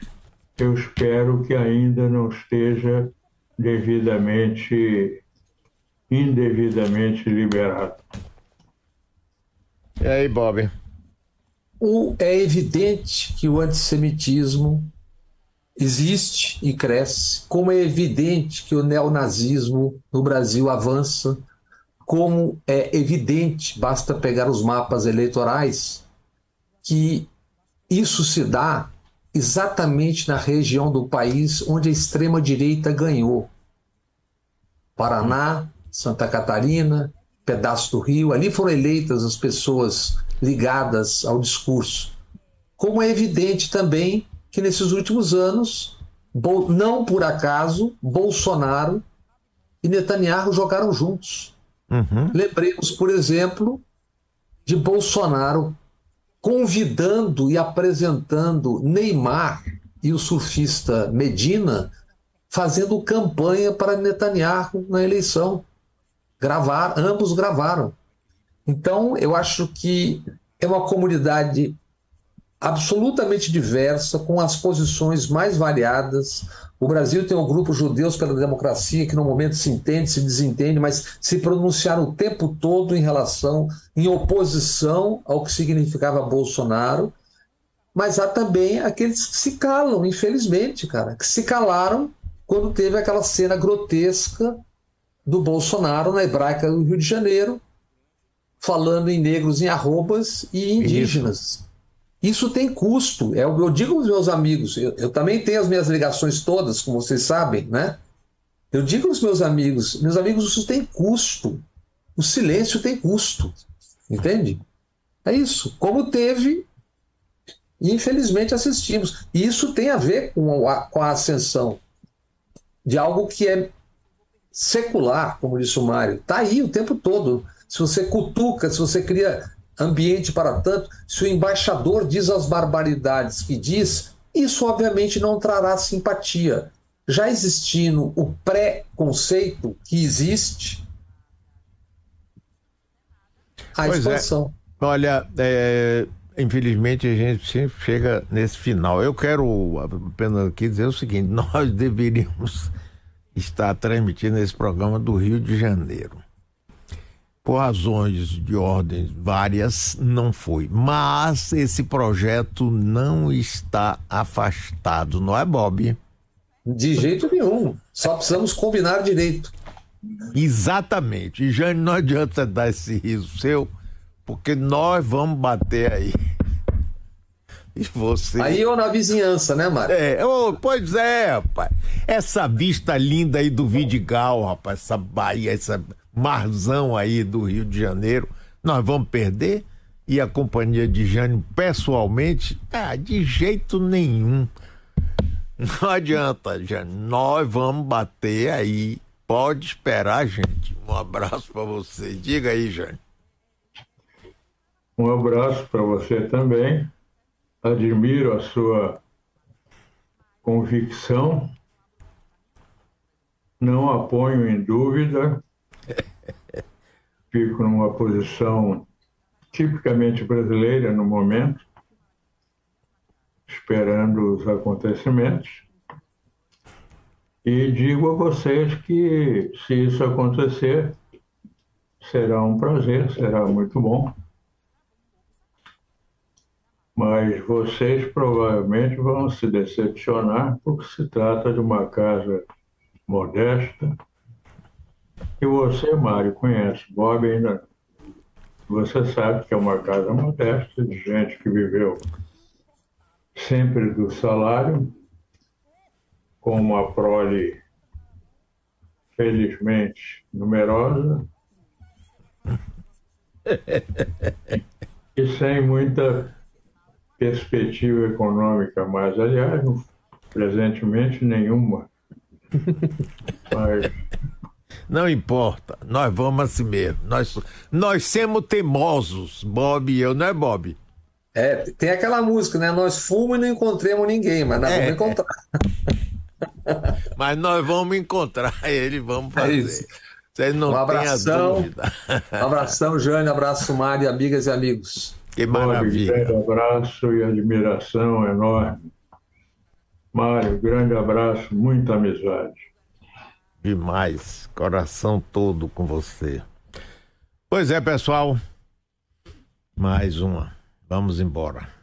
[SPEAKER 2] eu espero que ainda não esteja devidamente, indevidamente liberado.
[SPEAKER 1] E aí, Bob?
[SPEAKER 3] O, é evidente que o antissemitismo existe e cresce, como é evidente que o neonazismo no Brasil avança como é evidente, basta pegar os mapas eleitorais, que isso se dá exatamente na região do país onde a extrema-direita ganhou. Paraná, Santa Catarina, pedaço do Rio, ali foram eleitas as pessoas ligadas ao discurso. Como é evidente também que nesses últimos anos, não por acaso, Bolsonaro e Netanyahu jogaram juntos. Uhum. Lembremos, por exemplo, de Bolsonaro convidando e apresentando Neymar e o surfista Medina fazendo campanha para Netanyahu na eleição. Gravar, ambos gravaram. Então, eu acho que é uma comunidade absolutamente diversa, com as posições mais variadas, o Brasil tem um grupo Judeus pela Democracia que no momento se entende, se desentende, mas se pronunciaram o tempo todo em relação, em oposição ao que significava Bolsonaro. Mas há também aqueles que se calam, infelizmente, cara, que se calaram quando teve aquela cena grotesca do Bolsonaro na hebraica do Rio de Janeiro, falando em negros em arrobas e indígenas. Isso. Tem custo. É eu digo aos meus amigos, eu, eu, também tenho as minhas ligações todas, como vocês sabem, né? Eu digo aos meus amigos, meus amigos, isso tem custo. O silêncio tem custo. Entende? É isso. Como teve, infelizmente assistimos. E isso tem a ver com a, com a ascensão de algo que é secular, como disse o Mário. Está aí o tempo todo. Se você cutuca, se você cria ambiente para tanto, se o embaixador diz as barbaridades que diz, isso obviamente não trará simpatia. Já existindo o pré-conceito que existe, a
[SPEAKER 1] Pois é.
[SPEAKER 3] expansão.
[SPEAKER 1] Olha, é, infelizmente a gente sempre chega nesse final. Eu quero apenas aqui dizer o seguinte: nós deveríamos estar transmitindo esse programa do Rio de Janeiro. Por razões de ordens várias, não foi. Mas esse projeto não está afastado, não é, Bob?
[SPEAKER 3] De jeito nenhum. Só precisamos combinar direito.
[SPEAKER 1] Exatamente. E Jane, não adianta dar esse riso seu, porque nós vamos bater aí. E você.
[SPEAKER 3] Aí ou na vizinhança, né, Mário?
[SPEAKER 1] É, ô, pois é, rapaz. Essa vista linda aí do Vidigal, rapaz, essa Bahia, essa marzão aí do Rio de Janeiro, nós vamos perder? E a companhia de Jane, pessoalmente, ah, de jeito nenhum. Não adianta, Jane, nós vamos bater aí. Pode esperar, gente. Um abraço pra você. Diga aí, Jane.
[SPEAKER 2] Um abraço para você também. Admiro a sua convicção. Não a ponho em dúvida. Fico numa posição tipicamente brasileira no momento, esperando os acontecimentos. E digo a vocês que, se isso acontecer, será um prazer, será muito bom. Mas vocês provavelmente vão se decepcionar, porque se trata de uma casa modesta. E você, Mário, conhece. Bob ainda. Você sabe que é uma casa modesta, de gente que viveu sempre do salário, com uma prole felizmente numerosa e sem muita perspectiva econômica mais, aliás, presentemente nenhuma. Mas
[SPEAKER 1] Não importa, nós vamos assim mesmo. Nós, nós somos teimosos, Bob e eu, não é, Bob?
[SPEAKER 3] É, tem aquela música, né? Nós fomos e não encontramos ninguém, mas nós
[SPEAKER 1] É.
[SPEAKER 3] vamos encontrar.
[SPEAKER 1] Mas nós vamos encontrar ele, vamos
[SPEAKER 3] É
[SPEAKER 1] fazer.
[SPEAKER 3] isso.
[SPEAKER 1] Vocês não
[SPEAKER 3] Um abração.
[SPEAKER 1] dúvida.
[SPEAKER 3] Um abração, Jane, abraço, Mário, amigas e amigos.
[SPEAKER 1] Que maravilha.
[SPEAKER 2] grande abraço e admiração enorme. Mário, grande abraço, muita amizade.
[SPEAKER 1] Demais. Coração todo com você. Pois é, pessoal. Mais uma. Vamos embora.